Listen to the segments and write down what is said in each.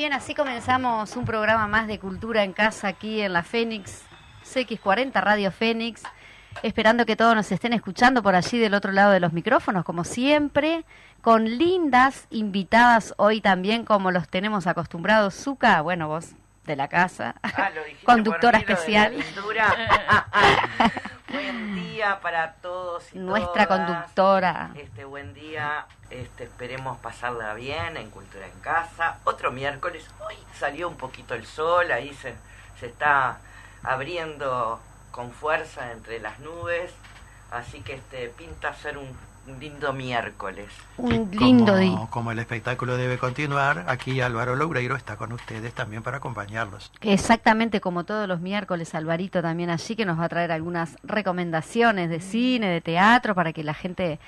Bien, así comenzamos un programa más de cultura en casa aquí en la Fénix, CX40 Radio Fénix, esperando que todos nos estén escuchando por allí del otro lado de los micrófonos, como siempre, con lindas invitadas hoy también, como los tenemos acostumbrados. Zuka, bueno, vos de la casa, Ah, conductora especial. día para todos y Nuestra todas. conductora. Este buen día, este esperemos pasarla bien en Cultura en Casa. Otro miércoles, hoy salió un poquito el sol, ahí se, se está abriendo con fuerza entre las nubes, así que este pinta ser un, un lindo miércoles. Un lindo como, día. Como el espectáculo debe continuar, aquí Álvaro Loureiro está con ustedes también para acompañarlos. Exactamente como todos los miércoles, Alvarito también allí que nos va a traer algunas recomendaciones de cine, de teatro, para que la gente,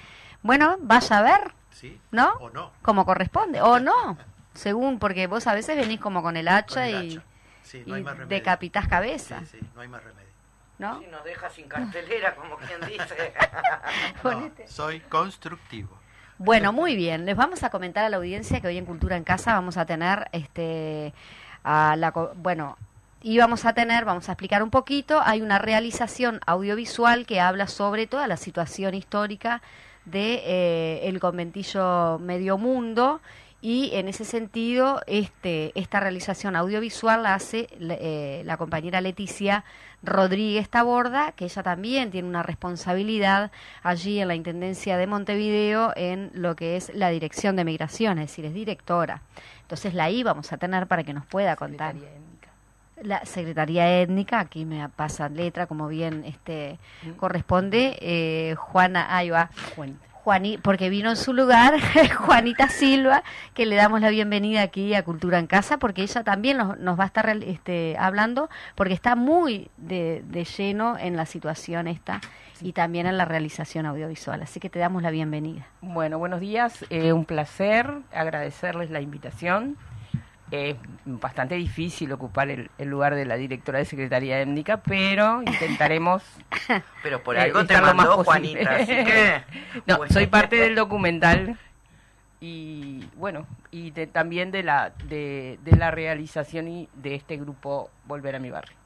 bueno, vaya a ver, ¿Sí? ¿no? ¿O no? Como corresponde, o no, según, porque vos a veces venís como con el hacha, Con el y, hacha. Sí, no hay y decapitás cabeza, Sí, sí, no hay más remedio. ¿No? Si nos deja sin cartelera, como quien dice. No, soy constructivo. Bueno, muy bien. Les vamos a comentar a la audiencia que hoy en Cultura en Casa vamos a tener, este, a la, bueno, y vamos a tener, vamos a explicar un poquito, hay una realización audiovisual que habla sobre toda la situación histórica de eh, el conventillo Medio Mundo y en ese sentido este esta realización audiovisual la hace eh, la compañera Leticia Rodríguez Taborda, que ella también tiene una responsabilidad allí en la Intendencia de Montevideo en lo que es la Dirección de Migración, es decir, es directora. Entonces la I vamos a tener para que nos pueda contar. La Secretaría Étnica, aquí me pasa letra, como bien este corresponde, eh, Juana, ahí va, Juani, porque vino en su lugar Juanita Silva, que le damos la bienvenida aquí a Cultura en Casa, porque ella también nos, nos va a estar este, hablando, porque está muy de, de lleno en la situación esta y también en la realización audiovisual. Así que te damos la bienvenida. Bueno, buenos días. eh, un placer agradecerles la invitación es bastante difícil ocupar el, el lugar de la directora de Secretaría Étnica, pero intentaremos Pero por Eh, algo te lo más mandó posible. Juanita, así que... No, soy parte del documental y bueno, y de- también de la de, de la realización y de este grupo Volver a mi barrio.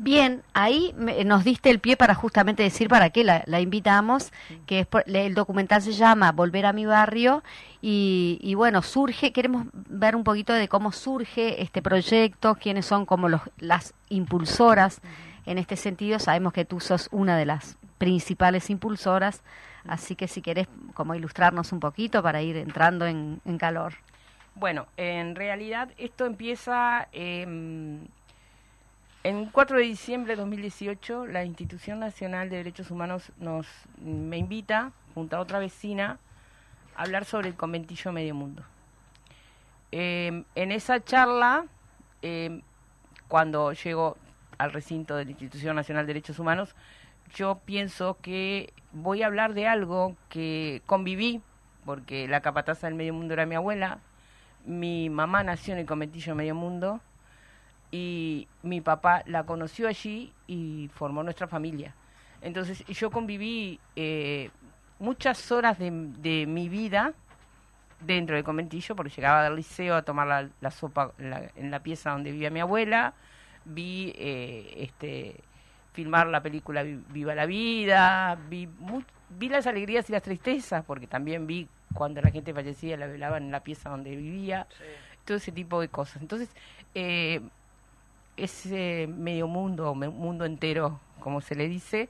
Bien, ahí me- nos diste el pie para justamente decir para qué la, la invitamos, que es por- el documental se llama Volver a mi barrio y, y bueno, surge, queremos ver un poquito de cómo surge este proyecto, quiénes son como los, las impulsoras en este sentido, sabemos que tú sos una de las principales impulsoras, así que si querés como ilustrarnos un poquito para ir entrando en, en calor. Bueno, en realidad esto empieza em, en 4 de diciembre de 2018, la Institución Nacional de Derechos Humanos nos me invita, junto a otra vecina, a hablar sobre el conventillo Medio Mundo. Em, en esa charla, em, cuando llego al recinto de la Institución Nacional de Derechos Humanos, yo pienso que voy a hablar de algo que conviví, porque la capataza del Medio Mundo era mi abuela, mi mamá nació en el conventillo Medio Mundo y mi papá la conoció allí y formó nuestra familia. Entonces yo conviví eh, muchas horas de, de mi vida dentro del conventillo, porque llegaba del liceo a tomar la, la sopa en la, en la pieza donde vivía mi abuela, vi eh, este filmar la película Vi- Viva la Vida, vi, mu- vi las alegrías y las tristezas, porque también vi cuando la gente fallecía, la velaban en la pieza donde vivía, todo ese tipo de cosas. Entonces, eh, ese medio mundo, me- mundo entero, como se le dice,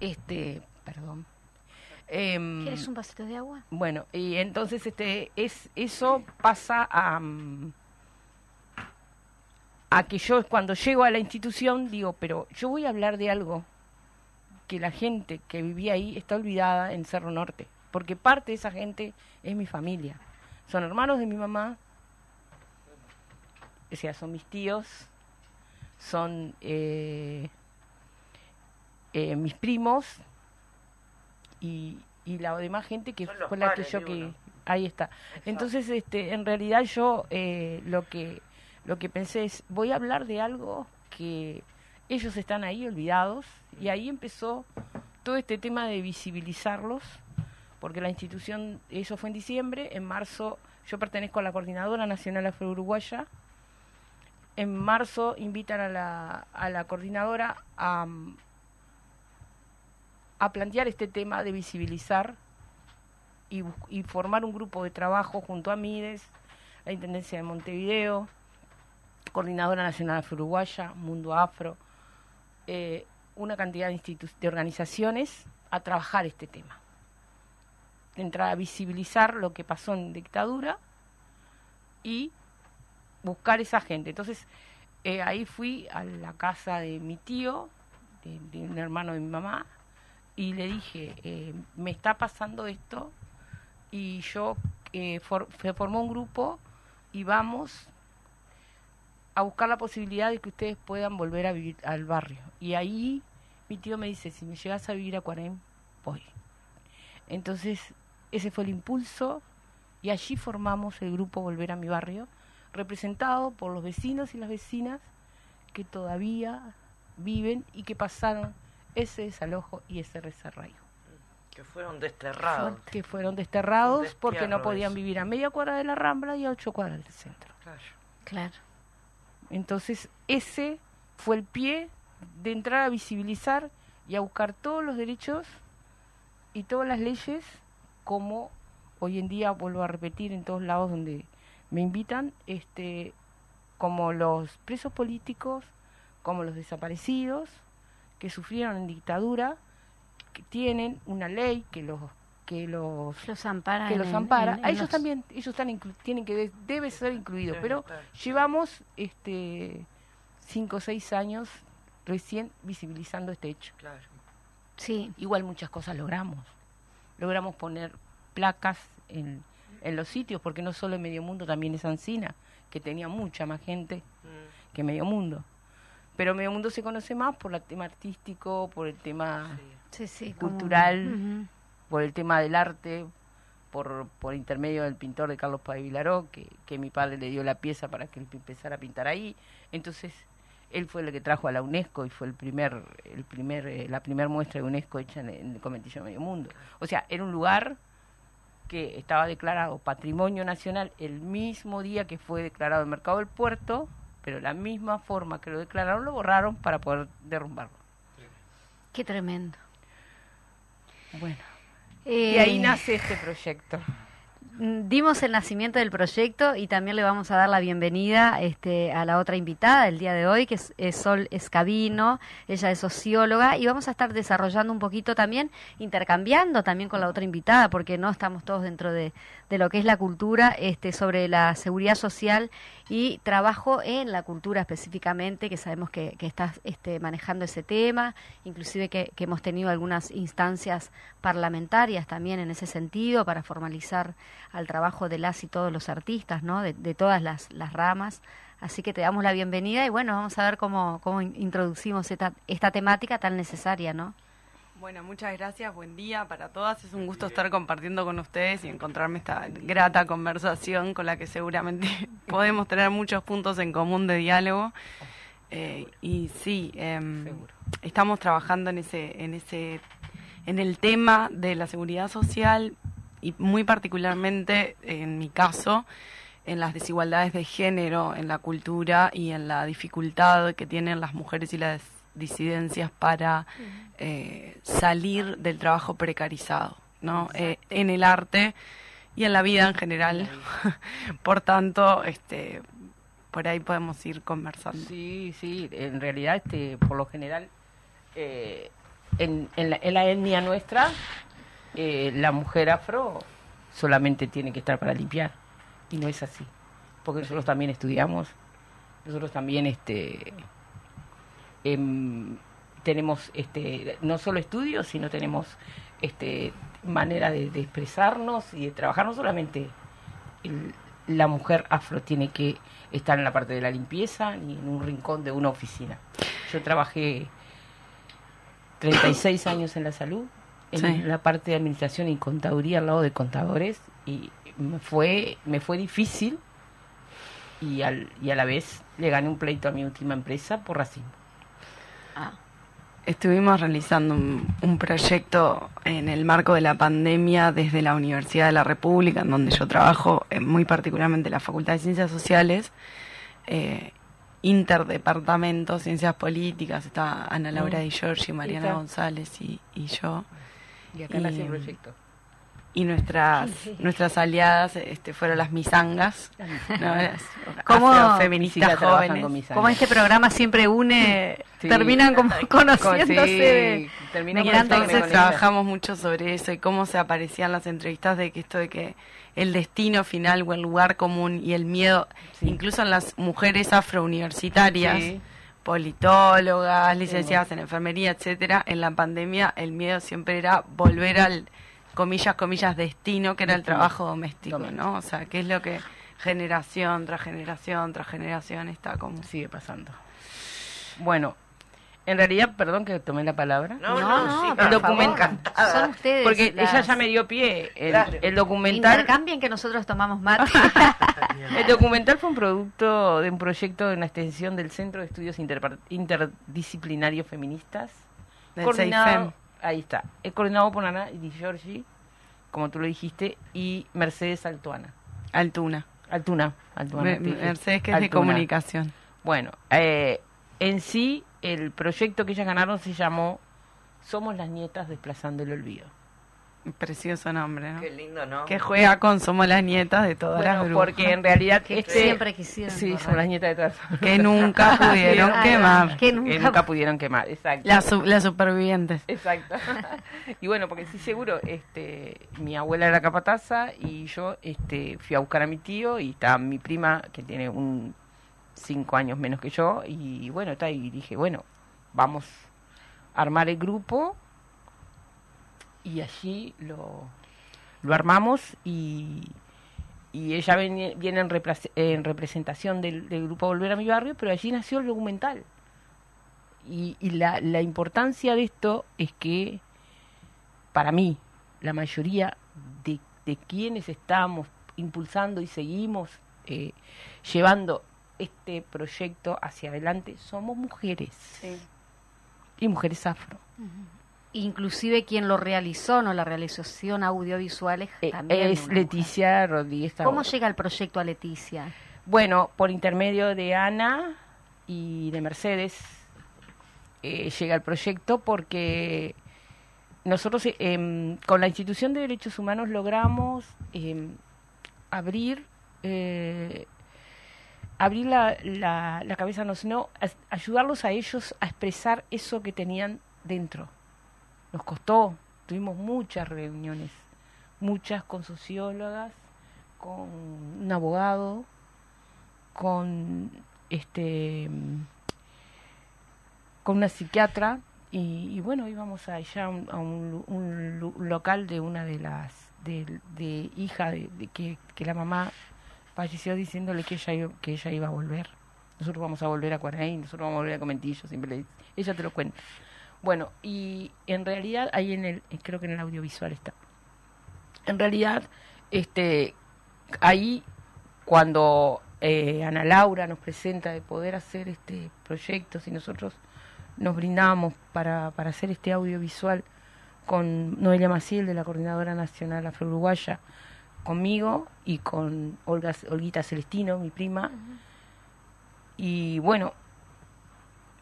este, perdón. em, ¿Quieres un vasito de agua? bueno, y entonces este es eso pasa a mm, a que yo cuando llego a la institución digo, pero yo voy a hablar de algo que la gente que vivía ahí está olvidada en Cerro Norte, porque parte de esa gente es mi familia. Son hermanos de mi mamá, o sea, son mis tíos, son eh, eh, mis primos y, y la demás gente que Son fue la que yo que ahí está. Entonces, este, en realidad yo eh, lo que lo que pensé es voy a hablar de algo que ellos están ahí olvidados y ahí empezó todo este tema de visibilizarlos porque la institución eso fue en diciembre, en marzo yo pertenezco a la coordinadora nacional afro uruguaya en marzo invitan a la, coordinadora a, plantear este tema de visibilizar y, formar un grupo de trabajo junto a MIDES, la Intendencia de Montevideo, Coordinadora Nacional Afro-Uruguaya, Mundo Afro, eh, una cantidad de, de organizaciones a trabajar este tema. De entrar a visibilizar lo que pasó en dictadura y buscar esa gente. Entonces, eh, ahí fui a la casa de mi tío, de, un hermano de mi mamá, y le dije, eh, me está pasando esto, y yo eh, se formó un grupo y vamos a buscar la posibilidad de que ustedes puedan volver a vivir al barrio. Y ahí mi tío me dice, si me llegas a vivir a Cuarem, voy. Entonces, ese fue el impulso y allí formamos el grupo Volver a mi barrio, representado por los vecinos y las vecinas que todavía viven y que pasaron ese desalojo y ese desarraigo Que fueron desterrados. que fueron desterrados porque no podían eso. vivir a media cuadra de la Rambla y a ocho cuadras del centro. Claro. Claro. Entonces, ese fue el pie de entrar a visibilizar y a buscar todos los derechos y todas las leyes como hoy en día vuelvo a repetir en todos lados donde me invitan, este como los presos políticos, como los desaparecidos que sufrieron en dictadura, que tienen una ley que los que los Los ampara. que los en- ampara. en a ellos los- también, ellos están inclu- tienen que de- debe ser incluido, Deben pero llevamos este cinco o seis años recién visibilizando este hecho. Claro. Sí, Igual muchas cosas logramos. Logramos poner placas en, en los sitios, porque no solo en Medio Mundo, también es Ancina, que tenía mucha más gente Mm, que Medio Mundo. Pero Medio Mundo se conoce más por el tema artístico, por el tema sí. sí, sí. como- Cultural. Por el tema del arte, por, por intermedio del pintor de Carlos Páez Vilaró, que, que mi padre le dio la pieza para que él empezara a pintar ahí. Entonces, él fue el que trajo a la UNESCO y fue el primer, el primer, eh, la primera muestra de UNESCO hecha en, en el Conventillo de Medio Mundo. O sea, era un lugar que estaba declarado Patrimonio Nacional el mismo día que fue declarado el Mercado del Puerto, pero la misma forma que lo declararon lo borraron para poder derrumbarlo. Qué tremendo. Bueno, Eh, y ahí nace este proyecto. Mm, Dimos el nacimiento del proyecto y también le vamos a dar la bienvenida este, a la otra invitada del día de hoy, que es, Sol Escabino. Ella es socióloga y vamos a estar desarrollando un poquito también, intercambiando también con la otra invitada, porque no estamos todos dentro de, de lo que es la cultura, este, sobre la seguridad social y trabajo en la cultura específicamente, que sabemos que, que estás este, manejando ese tema, inclusive que, hemos tenido algunas instancias parlamentarias también en ese sentido para formalizar al trabajo de las y todos los artistas, ¿no? De, todas las, las ramas. Así que te damos la bienvenida y bueno, vamos a ver cómo, cómo in- introducimos esta temática tan necesaria, ¿no? Bueno, muchas gracias, buen día para todas. Es un gusto estar compartiendo con ustedes y encontrarme esta grata conversación con la que seguramente podemos tener muchos puntos en común de diálogo. Eh, y sí, Seguro. estamos trabajando en ese, en ese, en el tema de la seguridad social y muy particularmente en mi caso en las desigualdades de género en la cultura y en la dificultad que tienen las mujeres y las disidencias para eh, salir del trabajo precarizado, ¿no? Eh, en el arte y en la vida en general. Por tanto, este, por ahí podemos ir conversando. Sí, sí, en realidad, este, por lo general, eh, en, la, etnia nuestra, la mujer afro solamente tiene que estar para limpiar. Y no es así. Porque nosotros también estudiamos, nosotros también este, em, tenemos este, no solo estudios, sino tenemos este, manera de, de expresarnos y de trabajar. No solamente el- la mujer afro tiene que estar en la parte de la limpieza ni en un rincón de una oficina. Yo trabajé 36 años en la salud, en Sí. la parte de administración y contaduría al lado de contadores y me fue, me fue difícil y, al, y a la vez le gané un pleito a mi última empresa por racismo. Estuvimos realizando un, un proyecto en el marco de la pandemia desde la Universidad de la República, en donde yo trabajo, eh, muy particularmente en la Facultad de Ciencias Sociales, eh, interdepartamento, ciencias políticas, está Ana Laura Mm. Di Giorgi, Mariana. González y, y yo. Y acá nació el proyecto. Y nuestras, nuestras aliadas este, fueron las misangas, ¿no? las ¿Cómo- Sí, afrofeministas ya trabajan jóvenes. con Como este programa siempre une, Sí. terminan como conociéndose Sí, de... termina de con Entonces trabajamos mucho sobre eso y cómo se aparecían las entrevistas de que esto de que el destino final o el lugar común y el miedo, Sí. incluso en las mujeres afrouniversitarias, Sí. politólogas, licenciadas en enfermería, etcétera, en la pandemia el miedo siempre era volver al comillas comillas destino que era el trabajo doméstico, Doméstico. ¿no? O sea, que es lo que generación tras generación tras generación está como sigue pasando. Bueno, en realidad, perdón que tomé la palabra. No, No, sí, el encantada. Son ustedes Porque las- ella ya me dio pie. El, Claro. el documental Intercambien que nosotros tomamos mate. el documental fue un producto de un proyecto de una extensión del Centro de Estudios Interdisciplinarios Feministas. del coordinado, CEIFEM. Ahí está, es coordinado por Ana Di Giorgi, como tú lo dijiste, y Mercedes Altuana. Altuna. Altuna. Altuna Me-. Mercedes que es de comunicación. Bueno, eh, en sí, el proyecto que ellas ganaron se llamó Somos las nietas desplazando el olvido. Precioso nombre, ¿no? Qué lindo, ¿no? Que juega con Somos las nietas de todas las Bueno, brujas. porque en realidad que este, siempre quisieron. Sí, son las nietas de todas. Que nunca pudieron Ay, quemar. Que Que nunca, nunca pudieron quemar, exacto. Las, su- las supervivientes. Exacto. y bueno, porque sí seguro, este, mi abuela era capataza y yo este, fui a buscar a mi tío y está mi prima que tiene un cinco años menos que yo y bueno, está y dije, bueno, vamos a armar el grupo y allí lo, lo armamos y, y ella viene, viene en, en representación del, del grupo Volver a mi barrio, pero allí nació el documental. Y, y la, la importancia de esto es que, para mí, la mayoría de, de quienes estamos impulsando y seguimos eh, llevando este proyecto hacia adelante somos mujeres y mujeres afro. Inclusive quien lo realizó, no la realización audiovisual es Eh, también es Leticia Rodríguez. mujer. ¿Cómo Tabor. llega el proyecto a Leticia? Bueno, por intermedio de Ana y de Mercedes eh, llega el proyecto porque nosotros eh, em, con la institución de derechos humanos logramos em, abrir eh, abrir la, la, la cabeza, no, sino ayudarlos a ellos a expresar eso que tenían dentro. Nos costó, tuvimos muchas reuniones, muchas con sociólogas, con un abogado, con este con una psiquiatra y, bueno íbamos allá a un, a un local de una de las de, hija de, que, la mamá falleció diciéndole que ella que ella iba a volver. Nosotros vamos a volver a Cuaraí nosotros vamos a volver a Comentillo siempre le ella te lo cuenta bueno y en realidad ahí en el creo que en el audiovisual está en realidad este ahí cuando eh, Ana Laura nos presenta de poder hacer este proyecto, si nosotros nos brindamos para, para hacer este audiovisual con Noelia Maciel de la Coordinadora Nacional Afro-Uruguaya, conmigo y con Olga, Olguita Celestino, mi prima. Y bueno,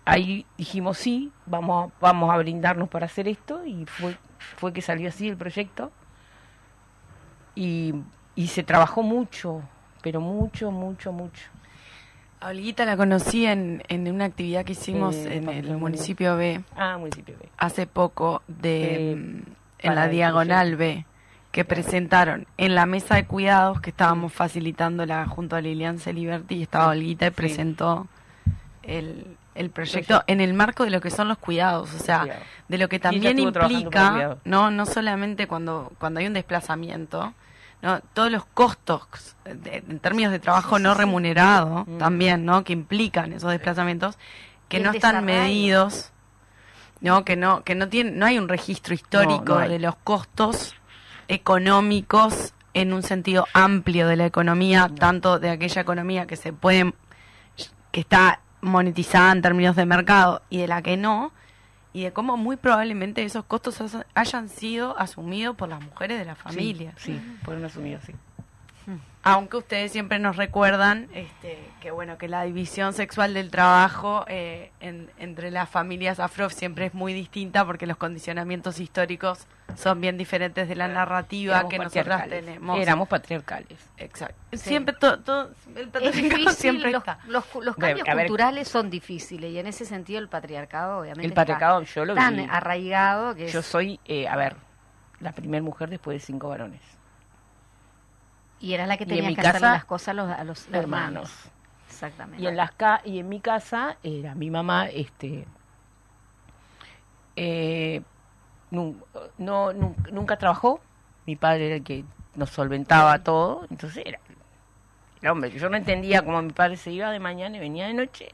ahí dijimos sí, vamos a, vamos a brindarnos para hacer esto y fue, fue que salió así el proyecto. Y, y se trabajó mucho, pero mucho, mucho, mucho. A Olguita la conocí en, en una actividad que hicimos Eh, en el municipio B Ah, municipio B. hace poco de Eh, mm, en la diagonal B que presentaron en la mesa de cuidados que estábamos facilitándola junto a Lilian Celiberti y estaba Olguita y Sí. presentó el, el proyecto en el marco de lo que son los cuidados, o sea, Cuidado. de lo que también implica, no no solamente cuando cuando hay un desplazamiento, no todos los costos de- en términos de trabajo no remunerado Mm. también, ¿no? que implican esos desplazamientos que no están medidos, no que no que no tiene no hay un registro histórico No, no hay. de los costos económicos en un sentido amplio de la economía, tanto de aquella economía que se puede que está monetizada en términos de mercado y de la que no, y de cómo muy probablemente esos costos hayan sido asumidos por las mujeres de la familia. Sí, sí, fueron asumidos, sí. Aunque ustedes siempre nos recuerdan este, que bueno que la división sexual del trabajo eh, en- entre las familias afro siempre es muy distinta porque los condicionamientos históricos son bien diferentes de la narrativa Éramos que nosotras tenemos. Éramos patriarcales. Exacto. Siempre todo, todo el patriarcado difícil, siempre los, está. los, cambios ver- culturales son difíciles y en ese sentido el patriarcado obviamente El patriarcado yo lo está tan vi. arraigado que Yo es- soy, eh, a ver, la primera mujer después de cinco varones. Y era la que tenía que hacerle casa, las cosas a los, a los hermanos. Hermanos. Exactamente. Y en las ca y en mi casa era mi mamá, este, eh, no, nun- nunca trabajó. Mi padre era el que nos solventaba todo, entonces era el hombre. Yo no entendía cómo mi padre se iba de mañana y venía de noche.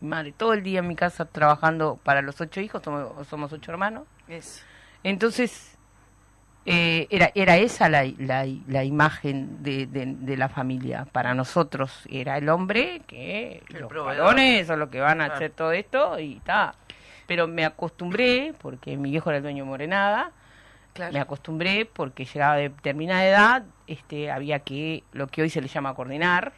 Mi madre todo el día en mi casa trabajando para los ocho hijos, somos, somos ocho hermanos. Eso. Entonces, eh, era, era esa la, la, la imagen de, de, de la familia. Para nosotros era el hombre que El los varones son los que van a Claro. hacer todo esto y está. Pero me acostumbré, porque mi viejo era el dueño de Morenada, Claro. me acostumbré porque llegaba de determinada edad, este, había que, lo que hoy se le llama coordinar,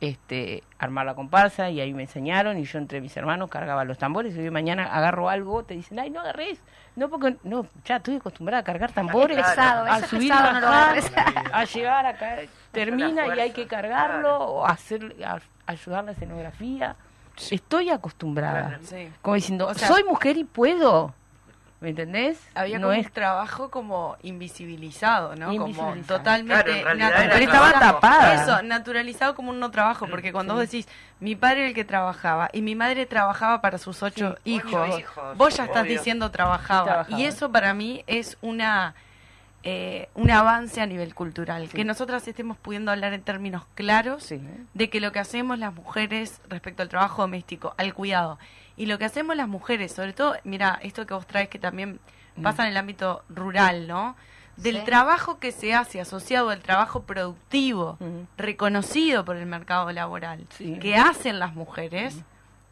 este, armar la comparsa y ahí me enseñaron y yo entre mis hermanos cargaba los tambores. Y hoy mañana agarro algo, te dicen, ay, no agarres, no porque, no, ya estoy acostumbrada a cargar tambores, Es pesado, a subir, pesado, no agarres. a llegar acá, termina y hay que cargarlo, o hacer, a, ayudar la escenografía, estoy acostumbrada, Claro. Sí. como diciendo, O sea- soy mujer y puedo, ¿me entendés? Había no como es un trabajo como invisibilizado, ¿no? Como totalmente Claro, en realidad natural- era Pero estaba tapada. Eso, naturalizado como un no trabajo, porque cuando vos decís, mi padre era el que trabajaba y mi madre trabajaba para sus ocho Sí, hijos, ocho hijos, vos ya estás obvio. diciendo trabajaba. Trabajaba. Y eso para mí es una eh, un avance a nivel cultural, que nosotras estemos pudiendo hablar en términos claros Sí. de que lo que hacemos las mujeres respecto al trabajo doméstico, al cuidado, y lo que hacemos las mujeres, sobre todo, mira, esto que vos traes que también Mm. pasa en el ámbito rural, ¿no? del Sí. trabajo que se hace asociado al trabajo productivo, Ujú. reconocido por el mercado laboral, Sí. que hacen las mujeres,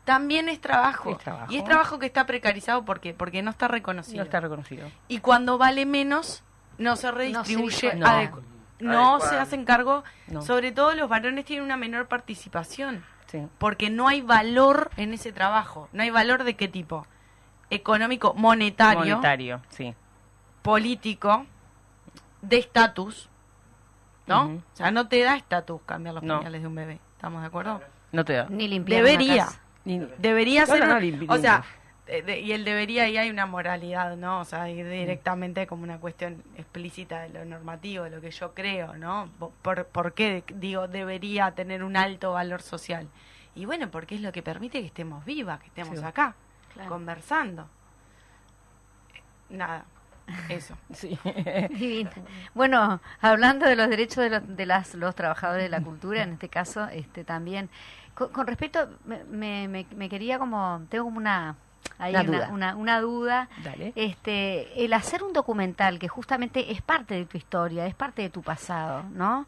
también es trabajo. Es trabajo. Y es trabajo que está precarizado porque porque no está reconocido. No está reconocido. Y cuando vale menos, no se redistribuye. no se hacen cargo. No. Sobre todo los varones tienen una menor participación. Sí. Porque no hay valor en ese trabajo. No hay valor de qué tipo. Económico, monetario, Monetario, sí. político, de estatus. ¿no? O sea, no te da estatus cambiar los No. pañales de un bebé. ¿Estamos de acuerdo? No te da. Ni limpiar una Debería. casa. Ni- Debería No, ser. no, o sea. De- de- y el debería ahí hay una moralidad, ¿no? O sea, hay directamente como una cuestión explícita de lo normativo, de lo que yo creo, ¿no? ¿Por, por qué digo debería tener un alto valor social? Y bueno, porque es lo que permite que estemos vivas, que estemos Sí. acá, Claro. conversando. Nada, eso. Sí. Divino. Bueno, hablando de los derechos de los, de las, los trabajadores de la cultura, en este caso, este también, con, con respecto, me, me, me- me quería como, tengo como una, ahí Una una, duda. una, una duda, Dale. este, el hacer un documental que justamente es parte de tu historia, es parte de tu pasado, ¿no?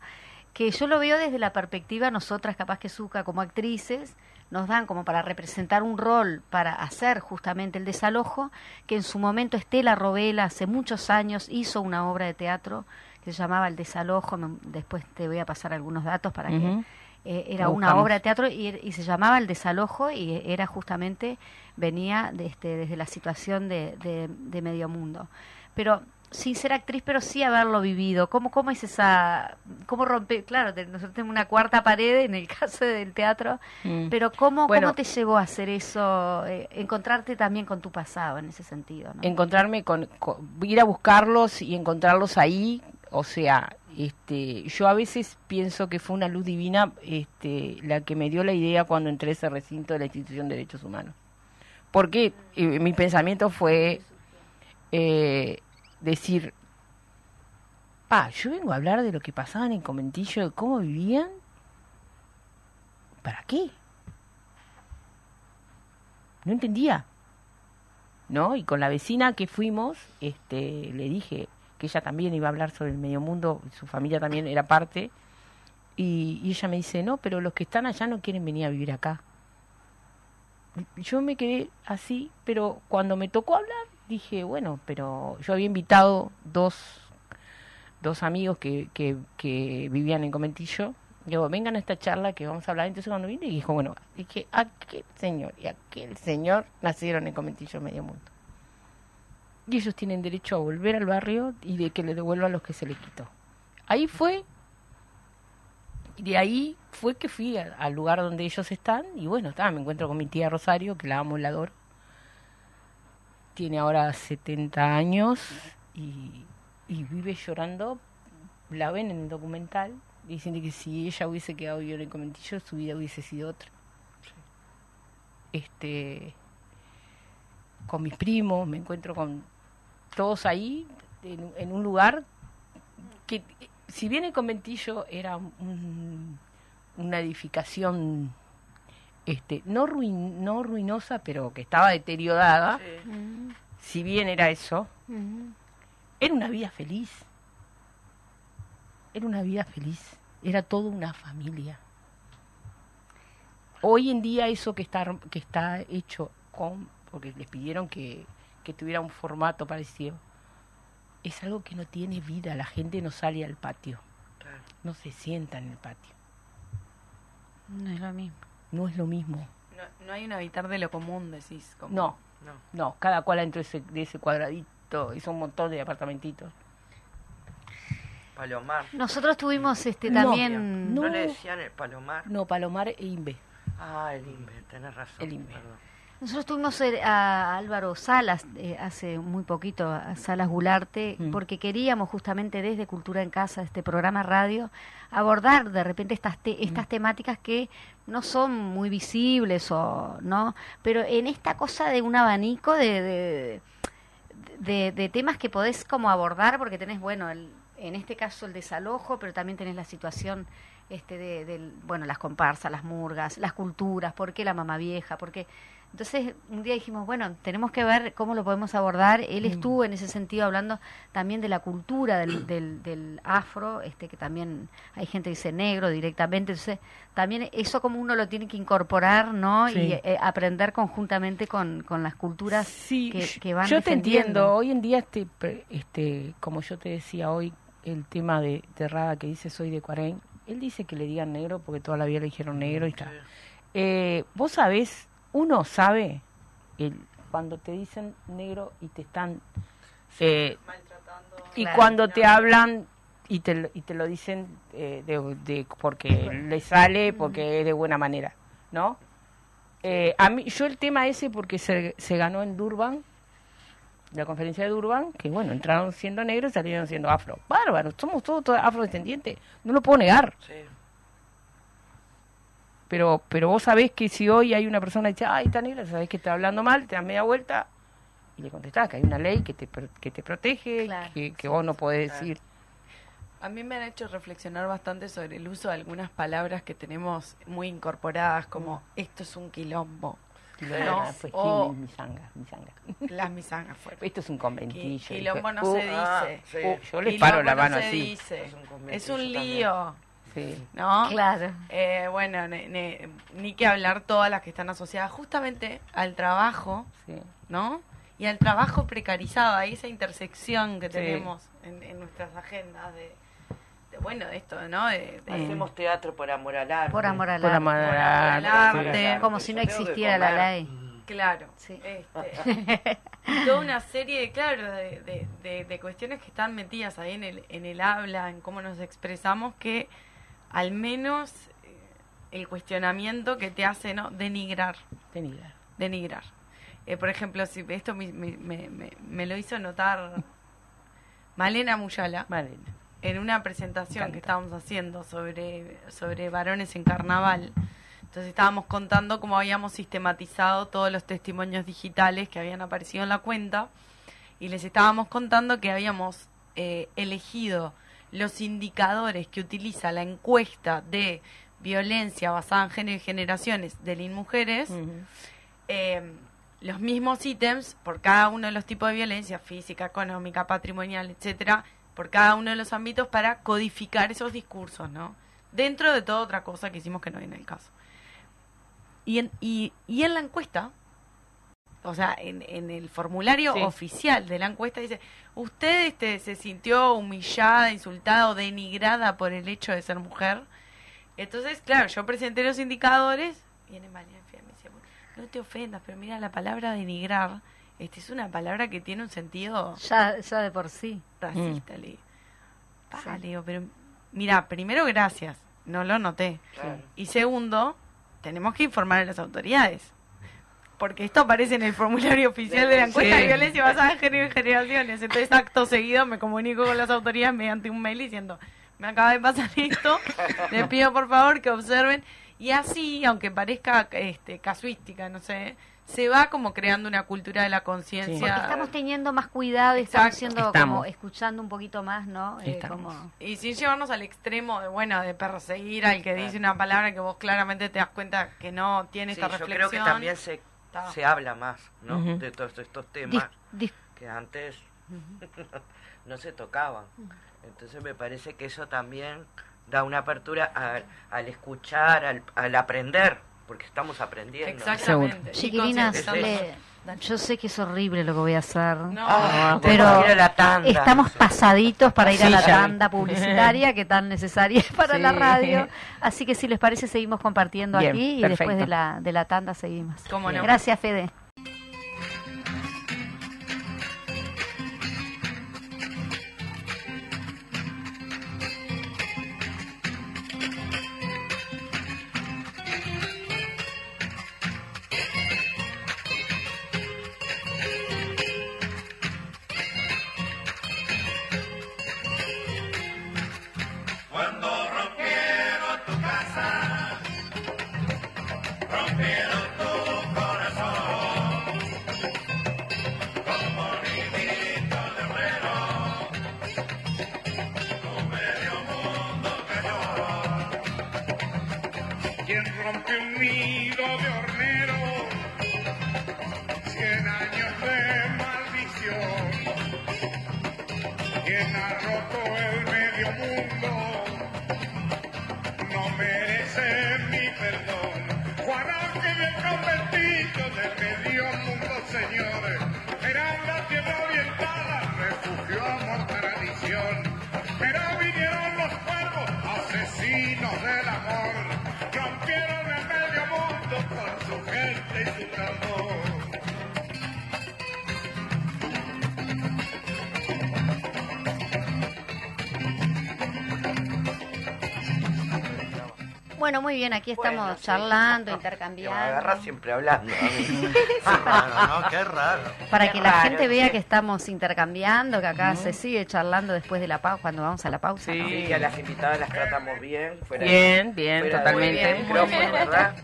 Que yo lo veo desde la perspectiva, nosotras capaz que Zucca como actrices, nos dan como para representar un rol, para hacer justamente el desalojo, que en su momento Estela Robela hace muchos años hizo una obra de teatro que se llamaba El desalojo, me- después te voy a pasar algunos datos para que eh, era una obra de teatro y, y se llamaba El desalojo y era justamente, venía de este, desde la situación de, de, de medio mundo. Pero sin ser actriz, pero sí haberlo vivido. ¿Cómo, cómo es esa, cómo rompe, claro, nosotros tenemos una cuarta pared en el caso del teatro, Mm. pero ¿cómo, Bueno. cómo te llevó a hacer eso, eh, encontrarte también con tu pasado en ese sentido? ¿no? encontrarme con, con- ir a buscarlos y encontrarlos ahí o sea este yo a veces pienso que fue una luz divina este la que me dio la idea cuando entré a ese recinto de la institución de derechos humanos porque eh, mi pensamiento fue eh, decir pa yo vengo a hablar de lo que pasaba en el conventillo de cómo vivían para qué no entendía ¿no? Y con la vecina que fuimos, este, le dije que ella también iba a hablar sobre el medio mundo, su familia también era parte, y ella me dice, no, pero los que están allá no quieren venir a vivir acá. Yo me quedé así, pero cuando me tocó hablar, dije, bueno, pero yo había invitado dos, dos amigos que, que, vivían en Comentillo, digo, vengan a esta charla que vamos a hablar. Entonces cuando vine, dijo, bueno, dije, aquel señor y aquel señor nacieron en Comentillo Medio Mundo. Y ellos tienen derecho a volver al barrio y de que le devuelvan los que se les quitó. Ahí fue, y de ahí fue que fui al lugar donde ellos están y bueno, está, me encuentro con mi tía Rosario, que la amo la adoro. Tiene ahora 70 años y, vive llorando. La ven en el documental diciendo que si ella hubiese quedado viva en el comentillo, su vida hubiese sido otra. Este, con mis primos, me encuentro con todos ahí, en, un lugar que, si bien el conventillo era un- una edificación este, no, ruin, no ruinosa, pero que estaba deteriorada, si bien era eso, era una vida feliz. Era una vida feliz. Era toda una familia. Hoy en día eso que está, que está hecho con, porque les pidieron que, que tuviera un formato parecido, es algo que no tiene vida. La gente no sale al patio, Claro. no se sienta en el patio. No es lo mismo. No es lo mismo. No, no hay un habitar de lo común, decís. Como, No, No. no, cada cual dentro de ese, de ese cuadradito, es un montón de apartamentitos. Palomar. Nosotros tuvimos este No, también... ¿No, no. le decían el Palomar? No, Palomar e Inve. Ah, el Inver, tenés razón. El perdón. Nosotros tuvimos a Álvaro Salas eh, hace muy poquito, a Salas Gularte, Mm. porque queríamos justamente desde Cultura en Casa, este programa radio, abordar de repente estas te- estas Mm. temáticas que no son muy visibles o no, pero en esta cosa de un abanico de, de, de- de temas que podés como abordar, porque tenés, bueno, el- en este caso el desalojo, pero también tenés la situación este de, del- bueno, las comparsas, las murgas, las culturas, por qué la mamá vieja, porque Entonces, un día dijimos, bueno, tenemos que ver cómo lo podemos abordar. Él estuvo en ese sentido hablando también de la cultura del, del, del afro, este que también hay gente que dice negro directamente. Entonces, también eso como uno lo tiene que incorporar, ¿no? Sí. Y eh, aprender conjuntamente con, con las culturas Sí, que, que van yo te entiendo. Hoy en día, este, este, como yo te decía hoy, el tema de, de Rada que dice soy de Cuarén, él dice que le digan negro porque toda la vida le dijeron negro y está. Eh, Vos sabés, uno sabe el, cuando te dicen negro y te están... eh, y Claro. cuando te hablan y te, lo- y te lo dicen eh, de, de- porque le sale, porque es de buena manera, ¿no? Eh, a mí, yo el tema ese porque se, se ganó en Durban, la conferencia de Durban, que bueno, entraron siendo negros y salieron siendo afro. Bárbaro, somos todos, todos afrodescendientes, no lo puedo negar. Sí. Pero, pero vos sabés que si hoy hay una persona que dice, ay, está negra, sabés que está hablando mal, te das media vuelta y le contestás que hay una ley que te, que te protege, Claro, que, que vos no podés claro. decir. A mí me han hecho reflexionar bastante sobre el uso de algunas palabras que tenemos muy incorporadas, como esto es un quilombo, No, No, pues, o- mi sanga, mi sanga. las misangas fueron. Esto es un conventillo. Qui- quilombo no Uh, se ah, dice. sí. uh, yo le paro la no mano se así. dice. Es un conventillo Es un también. Sí. ¿no? Claro. Eh, bueno, ne- ne- ni que hablar todas las que están asociadas justamente al trabajo, sí. ¿no? Y al trabajo precarizado, a esa intersección que Sí. tenemos en, en nuestras agendas de, de, bueno, de esto, ¿no? De, de- Hacemos teatro por amor al arte. Por amor al Por arte. amor al Por amor al arte. arte. Como si no existiera la ley. Claro. Sí. Este, toda una serie de, claro, de, de, de- de cuestiones que están metidas ahí en el, en el habla, en cómo nos expresamos, que al menos eh, el cuestionamiento que te hace, ¿no? Denigrar, Tenida. denigrar. Eh, por ejemplo, si esto me, me, me, me- me lo hizo notar Malena Muyala Vale. en una presentación Canta. que estábamos haciendo sobre, sobre varones en carnaval. Entonces estábamos contando cómo habíamos sistematizado todos los testimonios digitales que habían aparecido en la cuenta y les estábamos contando que habíamos eh, elegido los indicadores que utiliza la encuesta de violencia basada en género y generaciones de Lin Mujeres Ujú. eh, los mismos ítems por cada uno de los tipos de violencia física, económica, patrimonial, etcétera, por cada uno de los ámbitos para codificar esos discursos, ¿no? Dentro de toda otra cosa que hicimos que no viene el caso. Y en, y, y en la encuesta, o sea, en, en el formulario Sí. oficial de la encuesta dice, ¿usted este, se sintió humillada, insultada o denigrada por el hecho de ser mujer? Entonces, claro, yo presenté los indicadores, viene Fia y me dice, no te ofendas, pero mira, la palabra denigrar, este es una palabra que tiene un sentido Ya, ya de por sí. racista, Mm. le digo. "Pa", le digo, pero mira, primero gracias, no lo noté. Claro. Y segundo, tenemos que informar a las autoridades. Porque esto aparece en el formulario oficial de la encuesta Sí. de violencia basada en género y generaciones. Entonces, acto seguido, me comunico con las autoridades mediante un mail diciendo, me acaba de pasar esto, les pido por favor que observen. Y así, aunque parezca este, casuística, no sé, se va como creando una cultura de la conciencia. Porque estamos teniendo más cuidado y estamos siendo Estamos. como escuchando un poquito más, ¿no? Eh, como- Y sin llevarnos al extremo de, bueno, de perseguir al que dice una palabra que vos claramente te das cuenta que no tiene Sí, esta yo reflexión. creo que también se, Está. se habla más, ¿no? De todos estos temas dis- que antes no se tocaban. Entonces me parece que eso también da una apertura al, al escuchar, al, al aprender, porque estamos aprendiendo. Exactamente. Chiquilinas, yo sé que es horrible lo que voy a hacer. No, Ah, Pero la tanda. Estamos pasaditos para ir a la vi. tanda publicitaria que tan necesaria es para Sí. la radio. Así que si les parece seguimos compartiendo Bien, aquí y perfecto. después de la, de la tanda seguimos. Cómo no. Gracias, Fede. Muy bien, aquí estamos Bueno, sí. charlando, Me intercambiando. agarra siempre hablando. a mí. Raro, ¿no? Qué raro. Para Qué que la gente vea que estamos intercambiando, que acá se sigue charlando después de la pausa, cuando vamos a la pausa. ¿no? Sí, que a las invitadas las tratamos bien. Fuera Bien, bien, fuera de- totalmente. del micrófono, ¿verdad?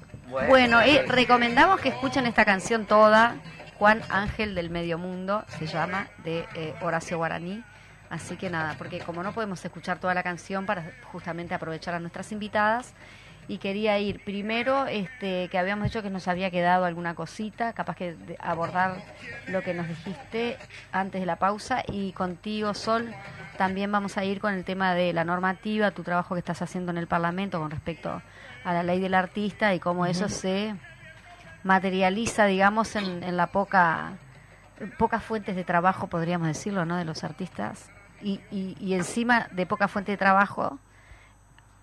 Bueno, eh, recomendamos que escuchen esta canción toda. Juan Ángel del Medio Mundo se llama, de eh, Horacio Guaraní. Así que nada, porque como no podemos escuchar toda la canción para justamente aprovechar a nuestras invitadas, y quería ir primero, este, que habíamos dicho que nos había quedado alguna cosita, capaz que de- abordar lo que nos dijiste antes de la pausa, y contigo, Sol, también vamos a ir con el tema de la normativa, tu trabajo que estás haciendo en el Parlamento con respecto a la ley del artista y cómo eso se materializa, digamos, en, en la poca pocas fuentes de trabajo, podríamos decirlo, ¿no? De los artistas. Y, y, y encima de poca fuente de trabajo,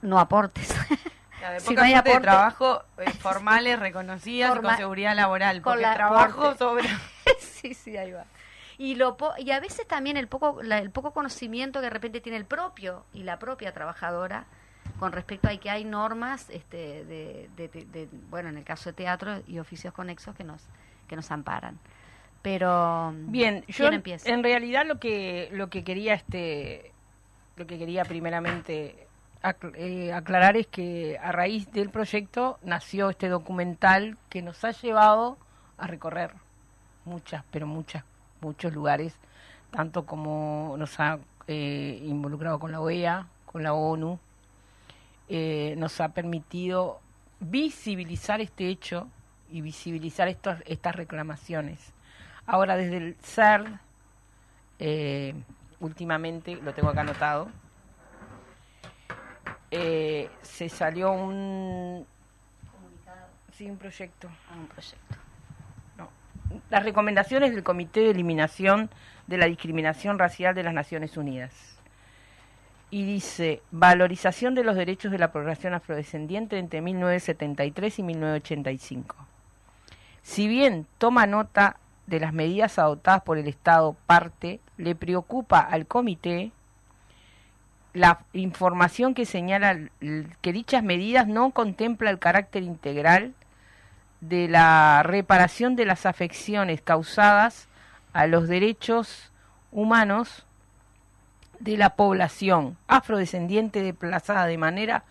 no aportes. De Si poca no hay fuente de aporte- trabajo eh, formales, reconocidas y con seguridad laboral. con Porque la trabajo aporte. sobre... sí, sí, ahí va. Y, lo po- y a veces también el poco, la- el poco conocimiento que de repente tiene el propio y la propia trabajadora con respecto a que hay normas este, de, de- de- de- bueno, en el caso de teatro y oficios conexos que nos, que nos amparan. Pero, Bien, yo ¿quién en, empieza? en realidad lo que lo que quería este lo que quería primeramente aclarar es que a raíz del proyecto nació este documental que nos ha llevado a recorrer muchas, pero muchas, muchos lugares, tanto como nos ha eh, involucrado con la OEA, con la ONU, eh, nos ha permitido visibilizar este hecho y visibilizar estas reclamaciones. Ahora desde el CERD, eh, últimamente, lo tengo acá anotado, eh, se salió un, sí, un proyecto. Ah, un proyecto. No. Las recomendaciones del Comité de Eliminación de la Discriminación Racial de las Naciones Unidas. Y dice, valorización de los derechos de la población afrodescendiente entre 1973 y 1985. Si bien toma nota de las medidas adoptadas por el Estado parte, le preocupa al comité la información que señala que dichas medidas no contempla el carácter integral de la reparación de las afecciones causadas a los derechos humanos de la población afrodescendiente desplazada de manera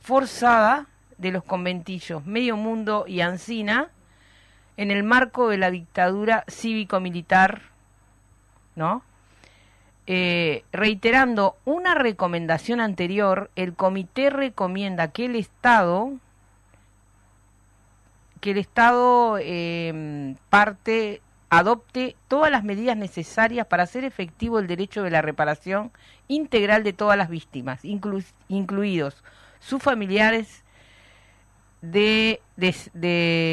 forzada de los conventillos Medio Mundo y Ancina en el marco de la dictadura cívico-militar, ¿no? Eh, reiterando una recomendación anterior, el comité recomienda que el Estado que el Estado eh, parte adopte todas las medidas necesarias para hacer efectivo el derecho de la reparación integral de todas las víctimas, inclu- incluidos sus familiares de,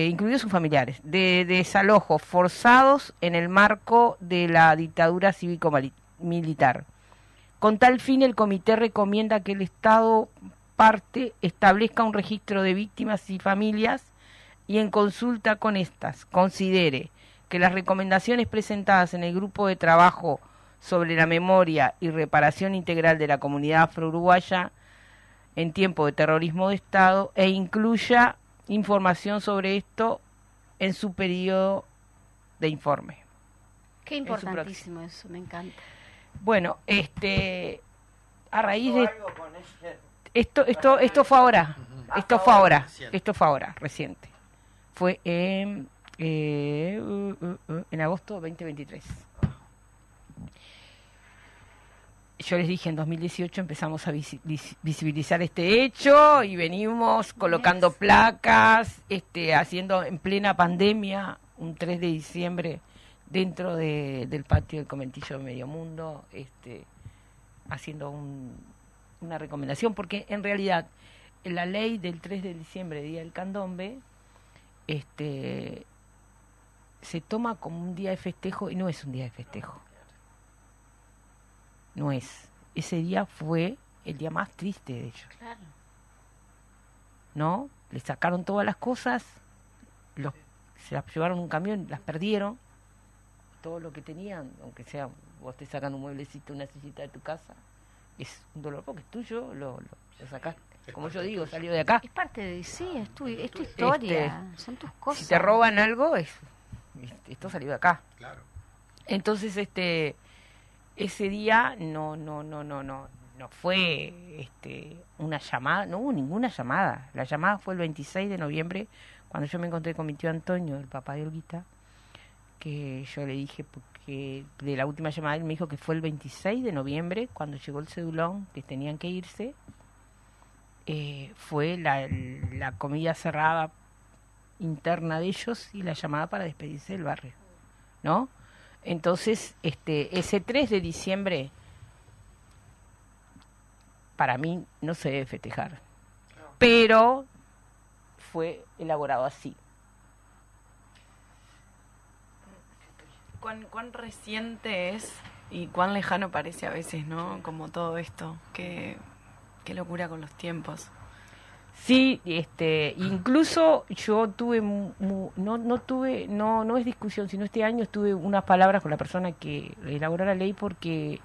incluidos sus familiares, de, desalojos forzados en el marco de la dictadura cívico-militar. Con tal fin, el comité recomienda que el Estado parte establezca un registro de víctimas y familias y en consulta con estas considere que las recomendaciones presentadas en el grupo de trabajo sobre la memoria y reparación integral de la comunidad afro-uruguaya en tiempo de terrorismo de Estado e incluya información sobre esto en su periodo de informe. Qué importantísimo eso, me encanta. Bueno, este a raíz de esto esto esto fue ahora, esto fue ahora, esto fue ahora, reciente. Fue en eh, uh, uh, uh, en agosto 2023. Yo les dije, en 2018 empezamos a visi- vis- visibilizar este hecho y venimos colocando placas, este, haciendo en plena pandemia, un 3 de diciembre, dentro de- del patio del conventillo de Medio Mundo, este, haciendo un- una recomendación, porque en realidad la ley del 3 de diciembre, Día del Candombe, este, se toma como un día de festejo y no es un día de festejo. No es. Ese día fue el día más triste de ellos. Claro. ¿No? Le sacaron todas las cosas, los, se las llevaron un camión, las perdieron, todo lo que tenían, aunque sea, vos te sacan un mueblecito, una sillita de tu casa, es un dolor porque es tuyo, lo, lo, lo sacaste. Como yo digo, salió de acá. Es parte de sí, es tu, es tu historia, son tus cosas. Si te roban algo, es, esto salió de acá. Claro. Entonces, este, ese día no, no, no, no, no, no fue, este, una llamada, no hubo ninguna llamada. La llamada fue el 26 de noviembre, cuando yo me encontré con mi tío Antonio, el papá de Olguita, que yo le dije, porque de la última llamada él me dijo que fue el 26 de noviembre, cuando llegó el cedulón, que tenían que irse, eh, fue la, la comida cerrada interna de ellos y la llamada para despedirse del barrio, ¿no? Entonces, este, ese 3 de diciembre para mí no se debe festejar, pero fue elaborado así. ¿Cuán, cuán reciente es y cuán lejano parece a veces, ¿no? Como todo esto. Qué, qué locura con los tiempos. Sí, este, incluso yo tuve, no, no tuve, no, no es discusión, sino este año tuve unas palabras con la persona que elaboró la ley porque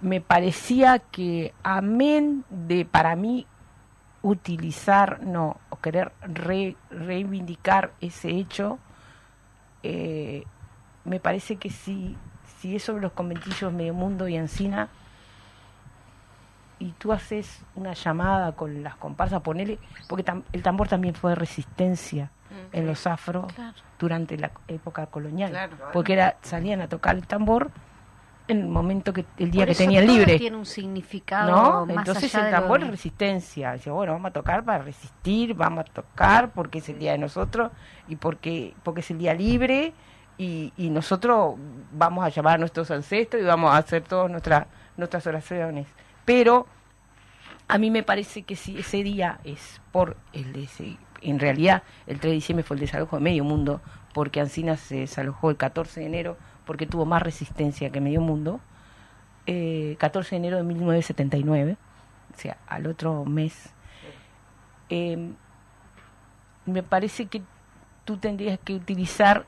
me parecía que amén de para mí utilizar, no, o querer re- reivindicar ese hecho, eh, me parece que si, si es sobre los conventillos Medio Mundo y Encina, y tú haces una llamada con las comparsas, ponele, porque tam- el tambor también fue de resistencia en los afros Claro. durante la época colonial, Claro. porque era salían a tocar el tambor en el momento que el día Por que eso tenían todo libre. tiene un significado ¿no? más Entonces allá el de lo- tambor es resistencia. Dice, bueno, vamos a tocar para resistir, vamos a tocar porque es el día de nosotros y porque, porque es el día libre y, y nosotros vamos a llamar a nuestros ancestros y vamos a hacer todas nuestras nuestras oraciones. Pero a mí me parece que si ese día es por el de ese, en realidad el 3 de diciembre fue el desalojo de medio mundo, porque Ancina se desalojó el 14 de enero porque tuvo más resistencia que medio mundo, eh, 14 de enero de 1979, o sea, al otro mes. Eh, me parece que tú tendrías que utilizar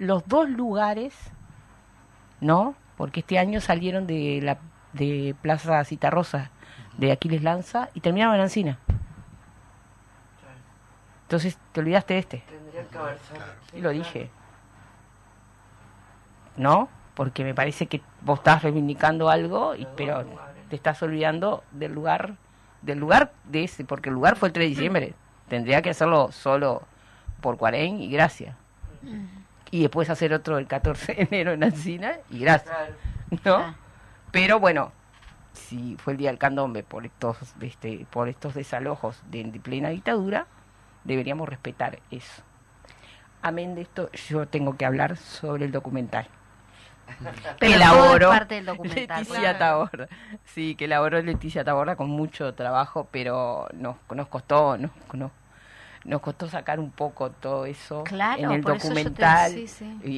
los dos lugares, ¿no? Porque este año salieron de la de Plaza Citarrosa, de Aquiles Lanza, y terminaron en Ancina. Entonces te olvidaste de este. Tendría que haber Y lo dije. ¿No? Porque me parece que vos estás reivindicando algo, y, pero te estás olvidando del lugar, del lugar de ese, porque el lugar fue el 3 de diciembre. Tendría que hacerlo solo por Cuarén y gracias. Y después hacer otro el 14 de enero en Ancina y gracias. ¿No? Ah. Pero bueno, si fue el día del candombe por estos, este, por estos desalojos de, de plena dictadura, deberíamos respetar eso. Amén de esto, yo tengo que hablar sobre el documental. Pero elaboró. Leticia Taborda. Sí, que elaboró Leticia Taborda con mucho trabajo, pero nos, nos costó, nos, nos, nos costó sacar un poco todo eso Claro, en el te- documental sí, sí. Y,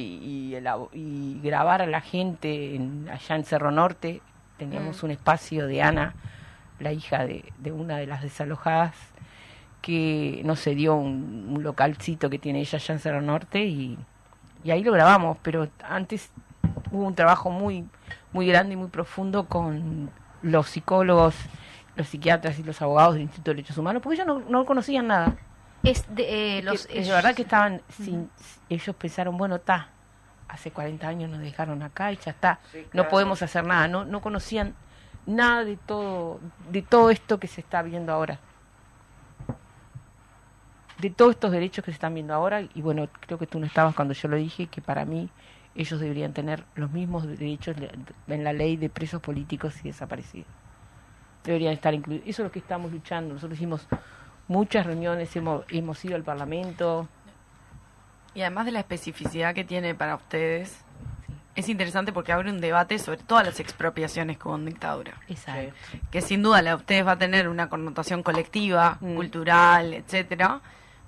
y, elabo- y grabar a la gente en- allá en Cerro Norte. Teníamos Mm. un espacio de Ana, la hija de, de una de las desalojadas, que nos cedió un, un localcito que tiene ella allá en Cerro Norte y, y ahí lo grabamos, pero antes hubo un trabajo muy, muy grande y muy profundo con los psicólogos, los psiquiatras y los abogados del Instituto de Derechos Humanos, porque ellos no, no conocían nada. Es de, eh, Que- los, que de verdad que estaban sin, ellos pensaron, bueno, está, hace 40 años nos dejaron acá y ya está, Sí, no podemos hacer nada, no, no conocían nada de todo, de todo esto que se está viendo ahora. De todos estos derechos que se están viendo ahora, y bueno, creo que tú no estabas cuando yo lo dije, que para mí ellos deberían tener los mismos derechos en la ley de presos políticos y desaparecidos. Deberían estar incluidos. Eso es lo que estamos luchando. Nosotros hicimos muchas reuniones, hemos, hemos ido al Parlamento, Y además de la especificidad que tiene para ustedes, es interesante porque abre un debate sobre todas las expropiaciones en dictadura. Exacto. Que sin duda la de ustedes va a tener una connotación colectiva, Mm. cultural, etcétera.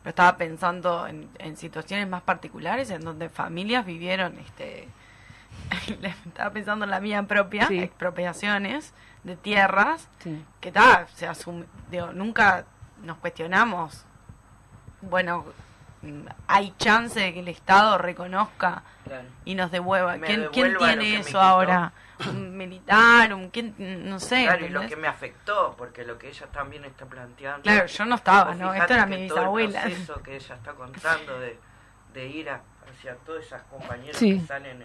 Pero estaba pensando en, en situaciones más particulares en donde familias vivieron, este, estaba pensando en la mía propia, Sí. expropiaciones de tierras Sí. que tal, se asume, digo, nunca nos cuestionamos, bueno, mm, hay chance de que el Estado reconozca Claro. y nos devuelva. ¿Quién, quién tiene eso ahora? ¿Un militar? Un, ¿quién? No sé. Claro, y lo que me afectó, porque lo que ella también está planteando. Claro, yo no estaba, ¿no? Esto era mi bisabuela. proceso que ella está contando de, de ir a- hacia todas esas compañeras Sí. que salen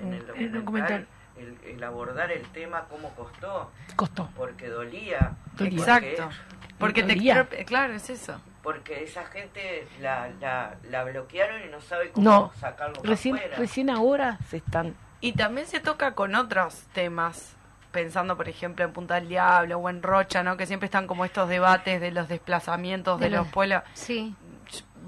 en, en el documental. El, el abordar el tema, cómo costó, Costó. porque dolía. Dolía. Exacto. Porque te Dolía. claro, es eso. Porque esa gente la, la, la bloquearon y no sabe cómo No. sacarlo Recién, afuera. recién ahora se están. Y también se toca con otros temas, pensando por ejemplo en Punta del Diablo o en Rocha, ¿no? Que siempre están como estos debates de los desplazamientos de, De los los- pueblos. Sí.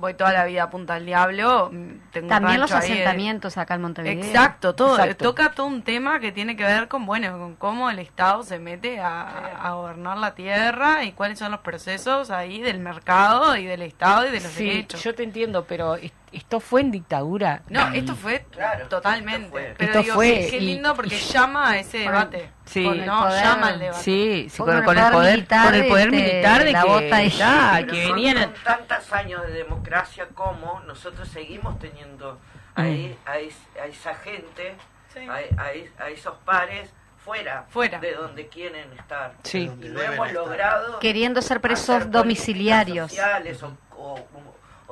Voy toda la vida a Punta del Diablo. mm, Tengo También los de- asentamientos acá en Montevideo. Exacto, todo. Exacto. Toca todo un tema que tiene que ver con, bueno, con cómo el Estado se mete a, a gobernar la tierra y cuáles son los procesos ahí del mercado y del Estado y de los Sí, derechos. yo te entiendo, pero esto fue en dictadura. No, Y- esto fue Claro, totalmente. esto fue. Pero Esto digo, fue qué, qué y- lindo porque y- llama a ese debate. Sí. con el no, poder- llama al debate. Sí, sí, Con con, el con el poder militar, con el poder este, militar de la que, bota ya, Pero que son- venían a- tantos años de democracia como nosotros seguimos teniendo ahí, a, es- a esa gente, Sí. a, a es- a esos pares fuera, Fuera. de donde quieren estar. Sí. Y deben hemos estar. logrado Queriendo ser presos domiciliarios. sociales o, o-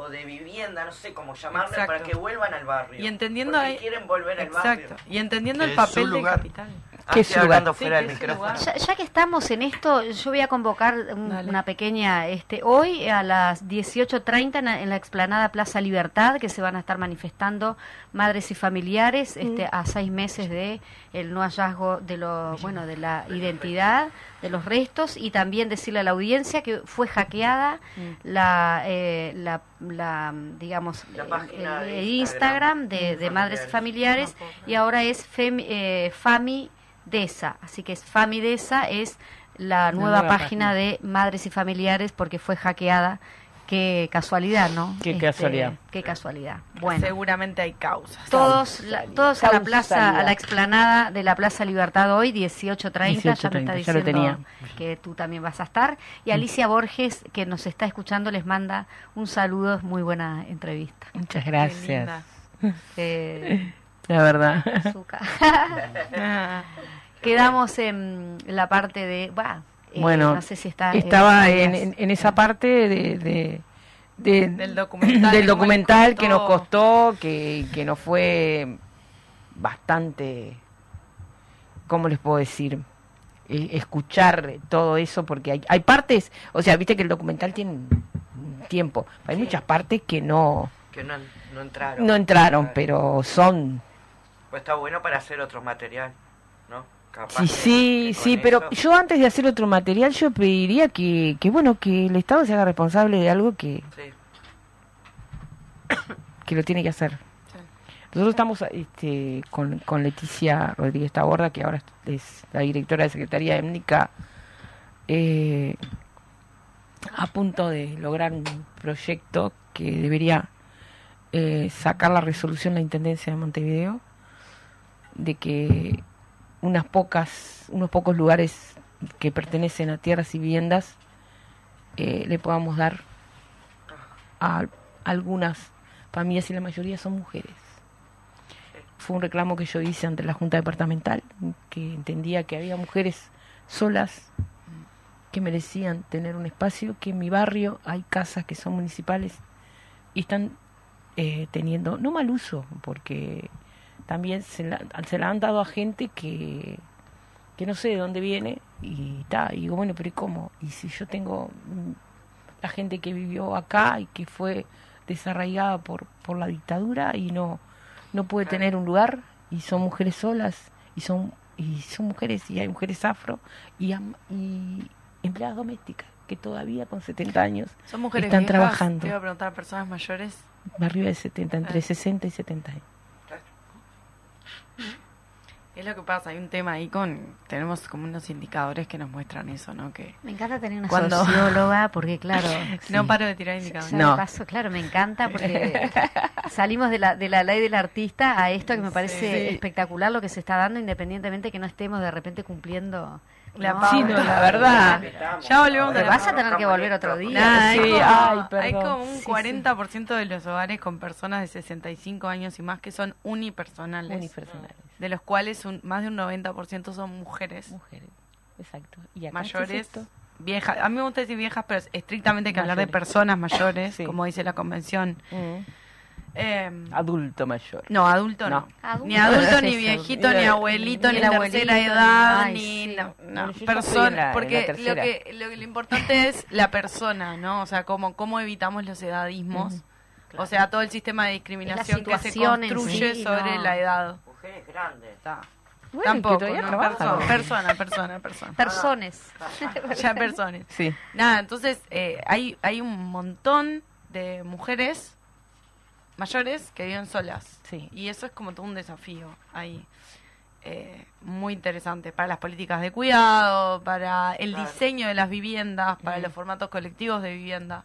o de vivienda, no sé cómo llamarle, Exacto. para que vuelvan al barrio. Y entendiendo Porque ahí- quieren volver al Exacto. barrio. Y entendiendo Que el papel del lugar. capital. Ah, ¿Qué estoy es su lugar? hablando fuera Sí, del que es su micrófono. lugar. Ya, ya que estamos en esto, yo voy a convocar un- una pequeña, este, hoy a las 18.30 en, la- en la explanada Plaza Libertad, que se van a estar manifestando madres y familiares este, a seis meses de el no hallazgo de lo, bueno, de la identidad, de los restos, y también decirle a la audiencia que fue hackeada la, eh, la, la, digamos, La el- página el, de el Instagram Instagram de, de madres y familiares. y ahora es eh, Famidesa, así que es Famidesa es la nueva, nueva página, página. de madres y familiares porque fue hackeada. Qué casualidad, ¿no? Este, Qué casualidad. Qué casualidad. Bueno, Seguramente hay causas. todos, la- todos a la plaza, a la explanada de la Plaza Libertad hoy, 18.30, ya me está 18:30, ya lo diciendo tenía. que tú también vas a estar. Y Alicia Borges, que nos está escuchando, les manda un saludo, es muy buena entrevista. Muchas Qué gracias. linda. Eh, La verdad. Quedamos en la parte de, bah, eh, Bueno, no sé si está. Estaba eh, en, en- en esa parte de, de- de- Del documental, del documental que nos costó. que, que nos fue bastante, ¿cómo les puedo decir? Eh, escuchar todo eso, porque hay, hay partes, o sea, viste que el documental tiene tiempo, hay Sí. muchas partes que no, Que no, no entraron. no entraron, pero son Pues está bueno para hacer otro material, ¿no? Capaz Sí, sí, sí, pero eso- yo antes de hacer otro material, yo pediría que, que, bueno, que el Estado se haga responsable de algo que, Sí. que lo tiene que hacer. Nosotros estamos este, con, con Leticia Rodríguez Taborda, que ahora es la directora de Secretaría Étnica, eh, a punto de lograr un proyecto que debería eh, sacar la resolución la Intendencia de Montevideo de que unas pocas, unos pocos lugares que pertenecen a tierras y viviendas eh, le podamos dar a algunas familias y la mayoría son mujeres. Fue un reclamo que yo hice ante la Junta Departamental, que entendía que había mujeres solas que merecían tener un espacio, que en mi barrio hay casas que son municipales y están eh, teniendo, no mal uso, porque también se la, se la han dado a gente que, que no sé de dónde viene y está, y digo, bueno, pero ¿y cómo? Y si yo tengo mm, la gente que vivió acá y que fue desarraigada por, por la dictadura y no, no puede tener un lugar y son mujeres solas y son y son mujeres y hay mujeres afro y, y empleadas domésticas que todavía con 70 años Son mujeres Están viejas, trabajando. Te iba a preguntar, personas mayores. arriba de 70, entre Ah. 60 y 70 años. Es lo que pasa, hay un tema ahí con... Tenemos como unos indicadores que nos muestran eso, ¿no? Que Me encanta tener una Cuando- socióloga porque, claro. no sí. paro de tirar indicadores. No. paso, claro, me encanta porque salimos de la, de la ley del artista a esto que me parece Sí. espectacular lo que se está dando, independientemente que no estemos de repente cumpliendo La No, pauta. Sí, no, la verdad. Ya volvemos a la vas a tener que volver otro día. Hay, Sí, como, ay, perdón. hay como un Sí, sí. 40% de los hogares con personas de 65 años y más que son unipersonales, Unipersonales. de los cuales un- más de un 90% son mujeres Mujeres. Exacto. ¿Y acá mayores, es viejas. A mí me gusta decir viejas, pero estrictamente hay que hablar de personas mayores, Sí. como dice la convención. Mm. Eh, Adulto mayor. no, adulto no. No. Adulto. Ni adulto, ni viejito, ni abuelito, Ni ni, el tercera edad, ay, ni... sí. No, no, persona, la- la porque lo que, lo, que- lo importante es la persona, ¿no? O sea, cómo, cómo evitamos los edadismos. O sea, todo el sistema de discriminación que se construye sí, sobre no. la edad. Mujeres grandes. Está. Bueno, Tampoco, ¿no? persona, persona, persona, persona. Personas. ya personas. Sí. Nada, entonces eh, hay, hay un montón de mujeres mayores que viven solas. Sí. Y eso es como todo un desafío ahí. eh, muy interesante para las políticas de cuidado, para el Claro. diseño de las viviendas, para Mm. los formatos colectivos de vivienda.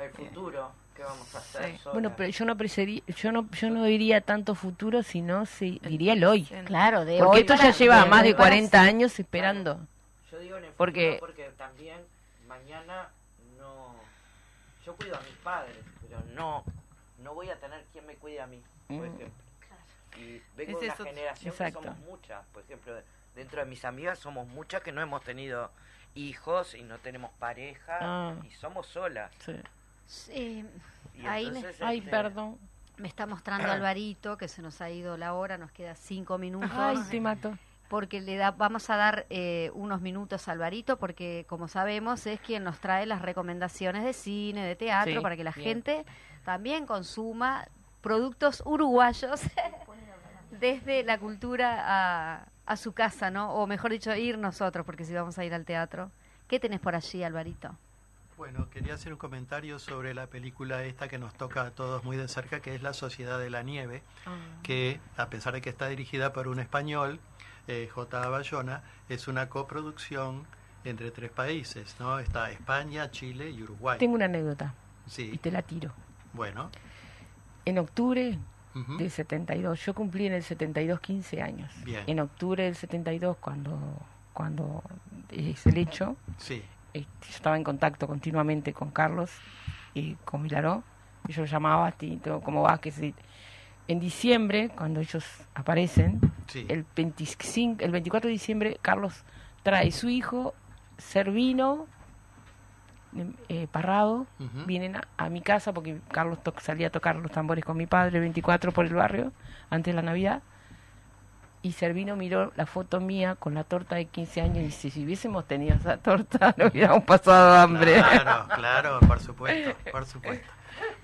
El futuro, ¿qué vamos a hacer? Sí. Bueno, pero yo no apreciaría- yo no, yo no diría tanto futuro, sino si, diría el hoy. Claro, de Porque hoy esto para- ya lleva de más de para 40 años esperando. Yo digo en el Porque- futuro porque también mañana no... Yo cuido a mis padres, pero no no voy a tener quien me cuide a mí, por Mm. ejemplo. Y vengo Ese de es una generación Exacto. que somos muchas. Por ejemplo, dentro de mis amigas somos muchas que no hemos tenido hijos y no tenemos pareja Ah. y somos solas. Sí. Sí, Y ahí me- Ay, este, perdón. me está mostrando Alvarito que se nos ha ido la hora, nos queda cinco minutos. Ay, te mato. porque le da, vamos a dar eh, unos minutos a Alvarito, porque como sabemos es quien nos trae las recomendaciones de cine, de teatro, Sí, para que la bien. gente también consuma productos uruguayos desde la cultura a, a su casa, ¿no? O mejor dicho, ir nosotros, porque si vamos a ir al teatro. ¿Qué tenés por allí, Alvarito? Bueno, quería hacer un comentario sobre la película esta que nos toca a todos muy de cerca, que es La Sociedad de la Nieve, que a pesar de que está dirigida por un español, eh, J. Bayona, es una coproducción entre tres países, ¿no? Está España, Chile y Uruguay. Tengo una anécdota y Sí, te la tiro. Bueno. En octubre ujú, del 72, yo cumplí en el 72 15 años. Bien. En octubre del 72, cuando, cuando es el hecho, Sí, eh, yo estaba en contacto continuamente con Carlos y con Milaró. Yo llamaba, Tito, ¿cómo va? Que sí. En diciembre, cuando ellos aparecen, sí. el 25, el 24 de diciembre, Carlos trae su hijo, Servino, eh, Parrado, vienen a, a mi casa porque Carlos salía a tocar los tambores con mi padre el 24 por el barrio, antes de la Navidad. Y Servino miró la foto mía con la torta de 15 años y dice, si hubiésemos tenido esa torta, no hubiéramos pasado hambre. Claro, claro, por supuesto, por supuesto.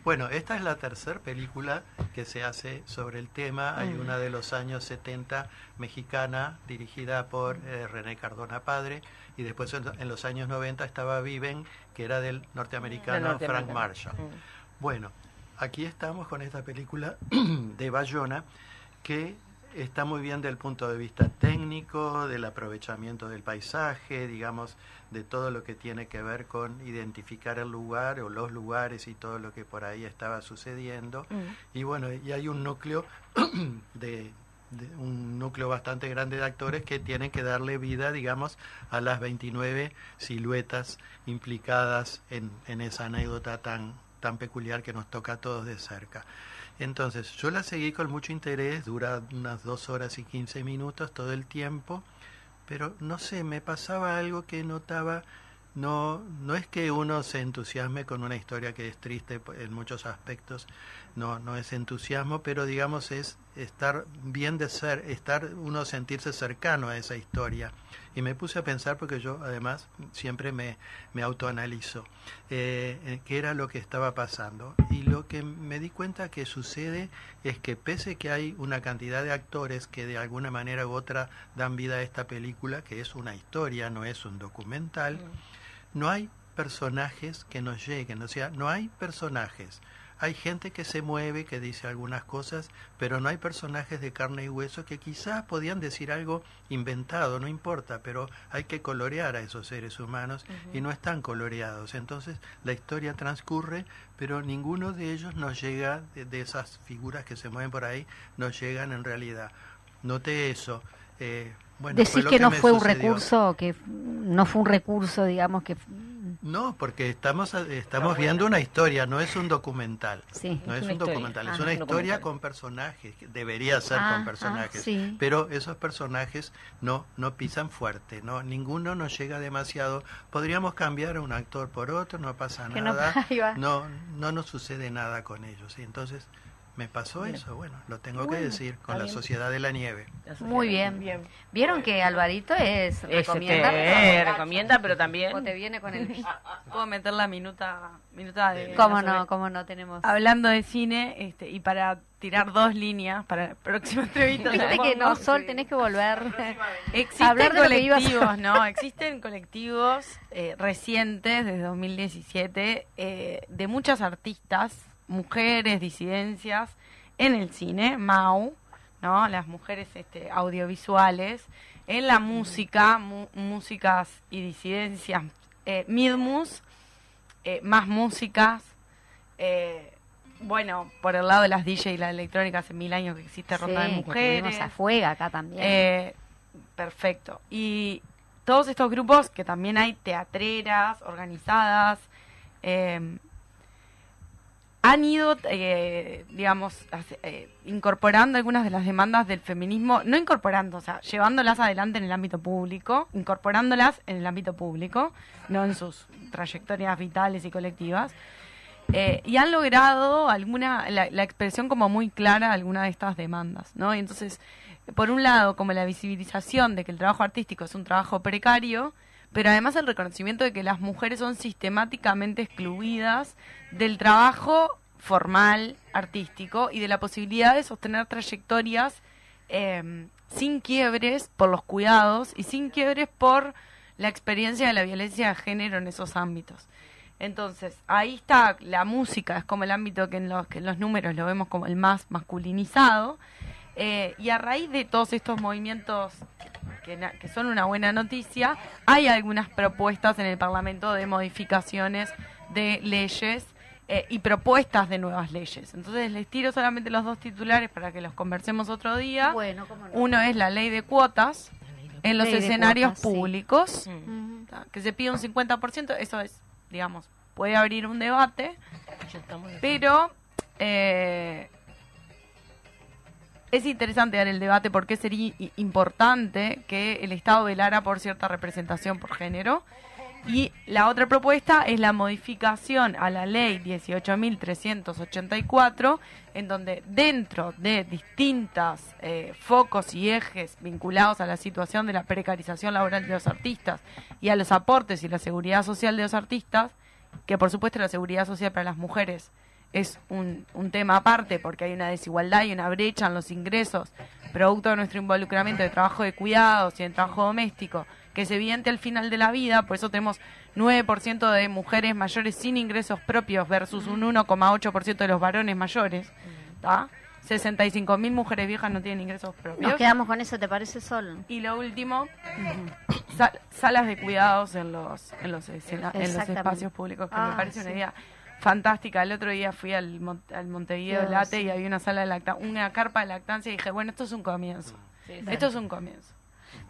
Bueno, esta es la tercera película que se hace sobre el tema. Hay una de los años 70 mexicana dirigida por eh, René Cardona Padre y después en, los años 90 estaba Viven, que era del norteamericano Frank. Marshall. Mm. Bueno, aquí estamos con esta película de Bayona que está muy bien del punto de vista técnico, del aprovechamiento del paisaje, digamos, de todo lo que tiene que ver con identificar el lugar o los lugares y todo lo que por ahí estaba sucediendo. Mm. Y bueno, y hay un núcleo de un núcleo bastante grande de actores que tienen que darle vida, digamos, a las 29 siluetas implicadas en, en esa anécdota tan, tan peculiar que nos toca a todos de cerca. Entonces, yo la seguí con mucho interés, dura unas dos horas y 15 minutos todo el tiempo, pero no sé, me pasaba algo que notaba, no, no es que uno se entusiasme con una historia que es triste en muchos aspectos, no, no es entusiasmo, pero digamos es estar bien de ser, estar uno sentirse cercano a esa historia. Y me puse a pensar, porque yo además siempre me, me autoanalizo, eh, qué era lo que estaba pasando. Y lo que me di cuenta que sucede es que pese que hay una cantidad de actores que de alguna manera u otra dan vida a esta película, que es una historia, no es un documental, no hay personajes que nos lleguen, o sea, no hay personajes. Hay gente que se mueve, que dice algunas cosas, pero no hay personajes de carne y hueso que quizás podían decir algo inventado, no importa, pero hay que colorear a esos seres humanos y no están coloreados. Entonces la historia transcurre, pero ninguno de ellos nos llega, de, de esas figuras que se mueven por ahí, nos llegan en realidad. Noté eso. Eh, Bueno, Decís que, no fue un recurso, que no fue un recurso, digamos, que... No, porque estamos estamos viendo una historia, no es un documental. Sí. No Es una un historia. documental, Ah, es una es un historia con personajes, debería ser Ah, ah, con personajes, sí. pero esos personajes no no pisan fuerte, no ninguno nos llega demasiado. Podríamos cambiar a un actor por otro, no pasa Que no- nada. va. No no nos sucede nada con ellos, y entonces me pasó eso, bueno, lo tengo que decir con la. Sociedad de la Nieve. Muy bien. Vieron que Alvarito es... Es, recomienda, este, pero- recomienda, pero también... o te viene con el... Puedo meter la minuta, minuta de... ¿Cómo no? ¿Cómo no tenemos? Hablando de cine, este, y para tirar dos líneas para la próxima entrevista. Viste que no, Sol, tenés que volver. Existen Hablar de lo que ibas a- colectivos, ¿no? Existen colectivos eh, recientes, desde 2017, eh, de muchas artistas, mujeres, disidencias, en el cine, MAU, ¿no? Las mujeres este, audiovisuales, en la música, mu- músicas y disidencias, eh, Midmus, eh, más músicas, eh, bueno, por el lado de las DJ y la electrónica, hace mil años que existe Ronda de Sí, Mujeres. a Fuega acá también. Eh, perfecto. Y todos estos grupos, que también hay teatreras organizadas, eh, han ido, eh, digamos, eh, incorporando algunas de las demandas del feminismo, no incorporando, o sea, llevándolas adelante en el ámbito público, incorporándolas en el ámbito público, no en sus trayectorias vitales y colectivas. Eh, y han logrado alguna la, la expresión como muy clara de alguna de estas demandas, ¿no? Y entonces, por un lado, como la visibilización de que el trabajo artístico es un trabajo precario, pero además el reconocimiento de que las mujeres son sistemáticamente excluidas del trabajo formal, artístico, y de la posibilidad de sostener trayectorias eh, sin quiebres por los cuidados y sin quiebres por la experiencia de la violencia de género en esos ámbitos. Entonces, ahí está la música, es como el ámbito que en los, que en los números lo vemos como el más masculinizado. Eh, y a raíz de todos estos movimientos que, son una buena noticia, hay algunas propuestas en el Parlamento de modificaciones de leyes eh, y propuestas de nuevas leyes. Entonces, les tiro solamente los dos titulares para que los conversemos otro día. Bueno, cómo no. Uno es la ley de cuotas en los Ley escenarios cuotas, sí. públicos Mm, que se pide un 50%, eso es, digamos, puede abrir un debate, pero eh, es interesante dar el debate porque sería importante que el Estado velara por cierta representación por género. Y la otra propuesta es la modificación a la ley 18.384, en donde dentro de distintos focos y ejes vinculados a la situación de la precarización laboral de los artistas y a los aportes y la seguridad social de los artistas, que por supuesto la seguridad social para las mujeres es un, un tema aparte porque hay una desigualdad y una brecha en los ingresos producto de nuestro involucramiento de trabajo de cuidados y en trabajo doméstico que es evidente al final de la vida, por eso tenemos 9% de mujeres mayores sin ingresos propios versus un 1,8% de los varones mayores, ¿tá? 65.000 mujeres viejas no tienen ingresos propios. Nos quedamos con eso, ¿te parece, Sol? Y lo último, sal- salas de cuidados en los en los, en los espacios públicos, que Ah, me parece una idea fantástica. El otro día fui al, Mon- al Montevideo Dios, Late sí. y había una sala de lactancia, una carpa de lactancia y dije, bueno, esto es un comienzo. Sí, Esto es un comienzo.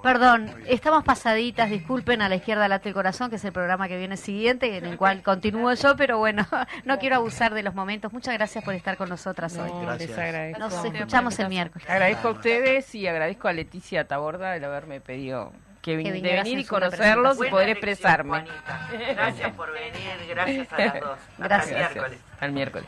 Perdón, estamos pasaditas, disculpen a la izquierda late el corazón, que es el programa que viene siguiente, en el cual continúo yo, pero bueno, no quiero abusar de los momentos. Muchas gracias por estar con nosotras hoy. No, Gracias. les agradezco. Nos Gracias. escuchamos el miércoles. Agradezco a ustedes y agradezco a Leticia Taborda el haberme pedido que, de venir en y conocerlos y poder expresarme. Juanita. Gracias por venir, gracias a las dos. Hasta Gracias. el miércoles. Al miércoles.